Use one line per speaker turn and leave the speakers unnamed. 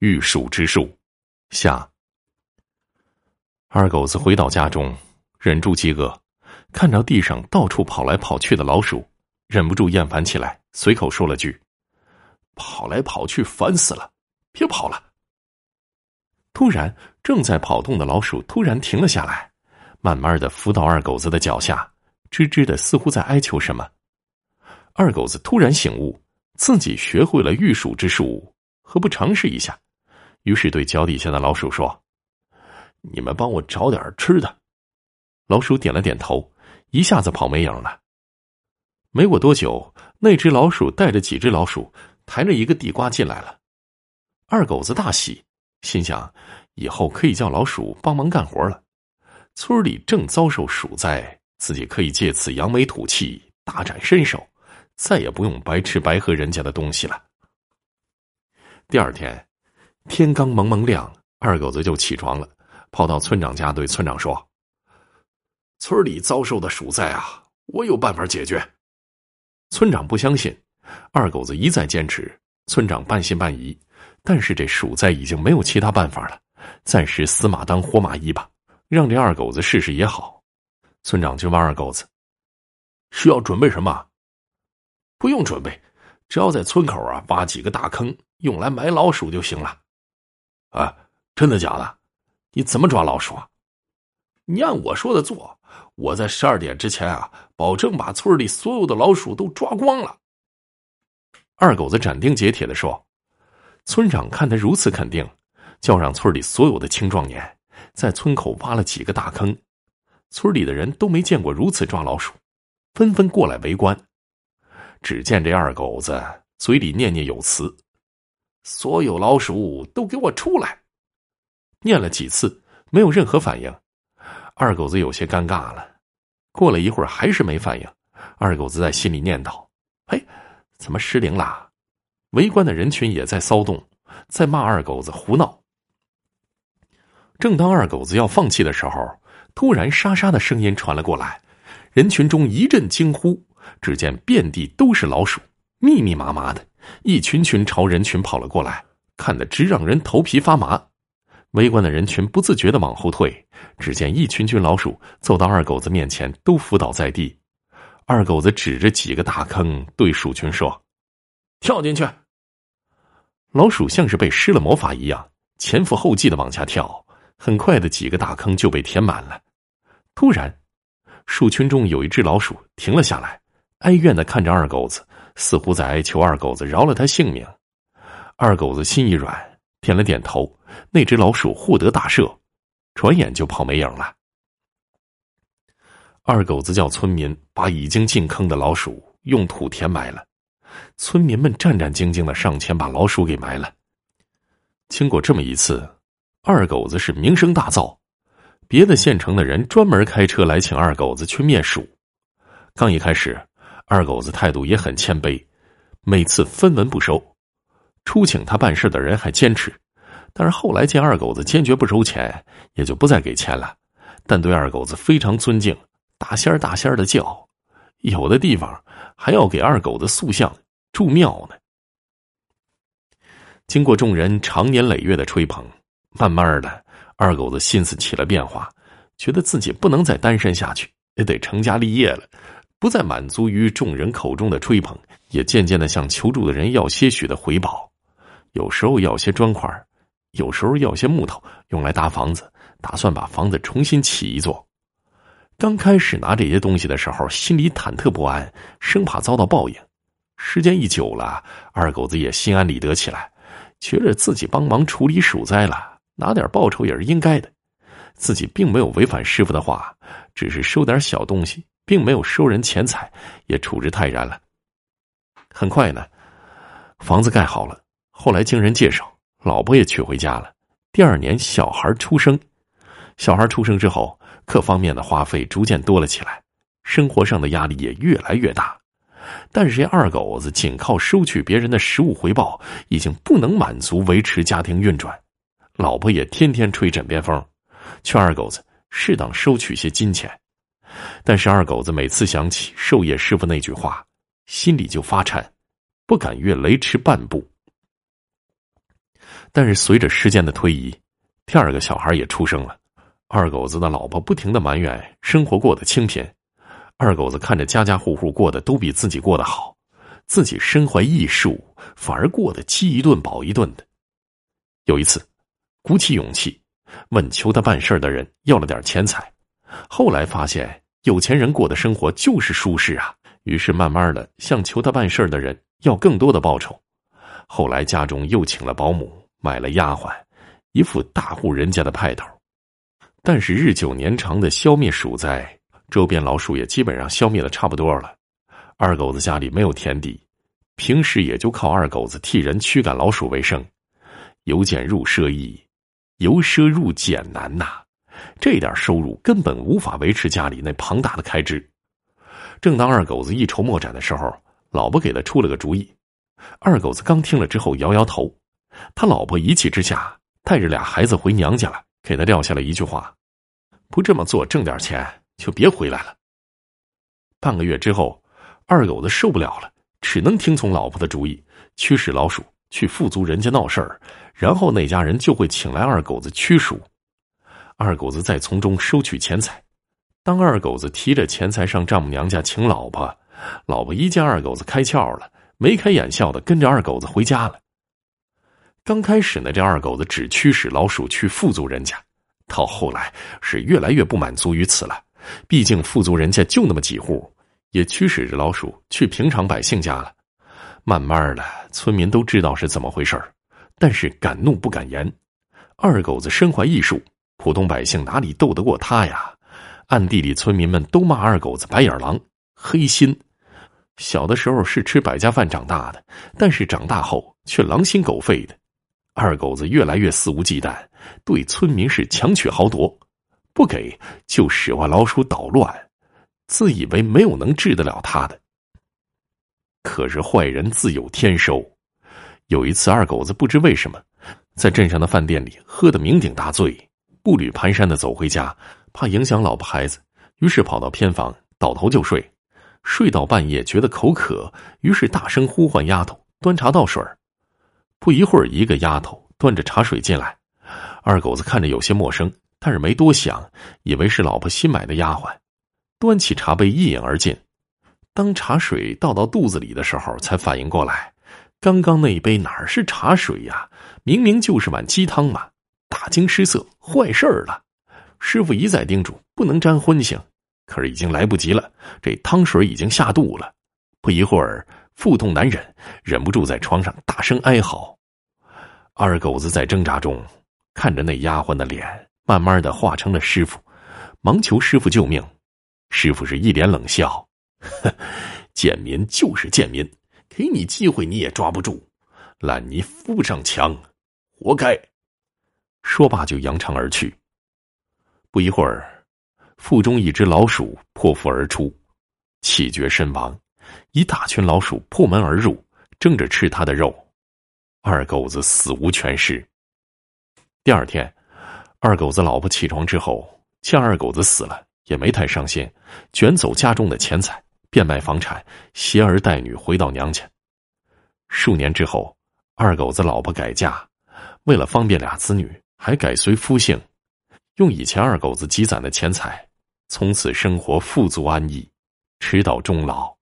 御鼠之术下。二狗子回到家中，忍住饥饿，看着地上到处跑来跑去的老鼠，忍不住厌烦起来，随口说了句：“跑来跑去，烦死了，别跑了。”突然，正在跑动的老鼠突然停了下来，慢慢的伏到二狗子的脚下，吱吱的，似乎在哀求什么。二狗子突然醒悟，自己学会了御鼠之术，何不尝试一下？于是对脚底下的老鼠说：“你们帮我找点吃的。”老鼠点了点头，一下子跑没影了。没过多久，那只老鼠带着几只老鼠，抬着一个地瓜进来了。二狗子大喜。心想，以后可以叫老鼠帮忙干活了。村里正遭受鼠灾，自己可以借此扬眉吐气，大展身手，再也不用白吃白喝人家的东西了。第二天，天刚蒙蒙亮，二狗子就起床了，跑到村长家对村长说：“村里遭受的鼠灾啊，我有办法解决。”村长不相信，二狗子一再坚持，村长半信半疑。但是这鼠灾已经没有其他办法了，暂时死马当活马医吧，让这二狗子试试也好。村长就问二狗子：“需要准备什么？”“不用准备，只要在村口啊挖几个大坑，用来埋老鼠就行了。”“啊，真的假的？你怎么抓老鼠？”“啊？你按我说的做，我在十二点之前啊，保证把村里所有的老鼠都抓光了。”二狗子斩钉截铁的说。村长看他如此肯定，叫让村里所有的青壮年在村口挖了几个大坑。村里的人都没见过如此抓老鼠，纷纷过来围观。只见这二狗子嘴里念念有词：“所有老鼠都给我出来！”念了几次，没有任何反应。二狗子有些尴尬了。过了一会儿，还是没反应。二狗子在心里念叨：“嘿，怎么失灵啦？”围观的人群也在骚动，在骂二狗子胡闹。正当二狗子要放弃的时候，突然沙沙的声音传了过来，人群中一阵惊呼。只见遍地都是老鼠，密密麻麻的，一群群朝人群跑了过来，看得直让人头皮发麻。围观的人群不自觉的往后退，只见一群群老鼠走到二狗子面前，都伏倒在地。二狗子指着几个大坑，对鼠群说：“跳进去。”老鼠像是被施了魔法一样，前赴后继的往下跳，很快的几个大坑就被填满了。突然，鼠群中有一只老鼠停了下来，哀怨的看着二狗子，似乎在哀求二狗子饶了他性命。二狗子心一软，点了点头，那只老鼠获得大赦，转眼就跑没影了。二狗子叫村民把已经进坑的老鼠用土填埋了。村民们战战兢兢的上前把老鼠给埋了。经过这么一次，二狗子是名声大噪，别的县城的人专门开车来请二狗子去灭鼠。刚一开始，二狗子态度也很谦卑，每次分文不收。出请他办事的人还坚持，但是后来见二狗子坚决不收钱，也就不再给钱了。但对二狗子非常尊敬，大仙儿大仙儿的叫，有的地方。还要给二狗子塑像、住庙呢。经过众人长年累月的吹捧，慢慢的，二狗子心思起了变化，觉得自己不能再单身下去，也得成家立业了，不再满足于众人口中的吹捧，也渐渐的向求助的人要些许的回报，有时候要些砖块，有时候要些木头，用来搭房子，打算把房子重新起一座。刚开始拿这些东西的时候，心里忐忑不安，生怕遭到报应。时间一久了，二狗子也心安理得起来，觉着自己帮忙处理鼠灾了，拿点报酬也是应该的。自己并没有违反师傅的话，只是收点小东西，并没有收人钱财，也处之泰然了。很快呢，房子盖好了。后来经人介绍，老婆也娶回家了。第二年，小孩出生。小孩出生之后。各方面的花费逐渐多了起来，生活上的压力也越来越大。但是这二狗子仅靠收取别人的食物回报，已经不能满足维持家庭运转。老婆也天天吹枕边风，劝二狗子适当收取些金钱。但是二狗子每次想起寿业师傅那句话，心里就发颤，不敢越雷池半步。但是随着时间的推移，第二个小孩也出生了。二狗子的老婆不停的埋怨生活过得清贫，二狗子看着家家户户过得都比自己过得好，自己身怀异术，反而过得饥一顿饱一顿的。有一次，鼓起勇气问求他办事的人要了点钱财，后来发现有钱人过的生活就是舒适啊，于是慢慢的向求他办事的人要更多的报酬。后来家中又请了保姆，买了丫鬟，一副大户人家的派头。但是日久年长的消灭鼠灾，周边老鼠也基本上消灭的差不多了。二狗子家里没有田地，平时也就靠二狗子替人驱赶老鼠为生。由俭入奢易，由奢入俭难呐。这点收入根本无法维持家里那庞大的开支。正当二狗子一筹莫展的时候，老婆给他出了个主意。二狗子刚听了之后摇摇头，他老婆一气之下带着俩孩子回娘家了。给他撂下了一句话：“不这么做，挣点钱就别回来了。”半个月之后，二狗子受不了了，只能听从老婆的主意，驱使老鼠去富足人家闹事儿，然后那家人就会请来二狗子驱鼠，二狗子再从中收取钱财。当二狗子提着钱财上丈母娘家请老婆，老婆一见二狗子开窍了，眉开眼笑的跟着二狗子回家了。刚开始呢，这二狗子只驱使老鼠去富足人家，到后来是越来越不满足于此了。毕竟富足人家就那么几户，也驱使着老鼠去平常百姓家了。慢慢的，村民都知道是怎么回事但是敢怒不敢言。二狗子身怀异术，普通百姓哪里斗得过他呀？暗地里，村民们都骂二狗子白眼狼、黑心。小的时候是吃百家饭长大的，但是长大后却狼心狗肺的。二狗子越来越肆无忌惮，对村民是强取豪夺，不给就使唤老鼠捣乱，自以为没有能治得了他的。可是坏人自有天收，有一次二狗子不知为什么，在镇上的饭店里喝得酩酊大醉，步履蹒跚的走回家，怕影响老婆孩子，于是跑到偏房倒头就睡，睡到半夜觉得口渴，于是大声呼唤丫头端茶倒水不一会儿，一个丫头端着茶水进来，二狗子看着有些陌生，但是没多想，以为是老婆新买的丫鬟，端起茶杯一饮而尽。当茶水倒到肚子里的时候，才反应过来，刚刚那一杯哪是茶水呀？明明就是碗鸡汤嘛！大惊失色，坏事儿了！师傅一再叮嘱不能沾荤腥，可是已经来不及了，这汤水已经下肚了。不一会儿。腹痛难忍，忍不住在床上大声哀嚎。二狗子在挣扎中，看着那丫鬟的脸，慢慢的化成了师傅，忙求师傅救命。师傅是一脸冷笑：“ 贱民就是贱民，给你机会你也抓不住，烂泥扶不上墙，活该。”说罢就扬长而去。不一会儿，腹中一只老鼠破腹而出，气绝身亡。一大群老鼠破门而入，争着吃他的肉，二狗子死无全尸。第二天，二狗子老婆起床之后，见二狗子死了，也没太伤心，卷走家中的钱财，变卖房产，携儿带女回到娘家。数年之后，二狗子老婆改嫁，为了方便俩子女，还改随夫姓，用以前二狗子积攒的钱财，从此生活富足安逸，直到终老。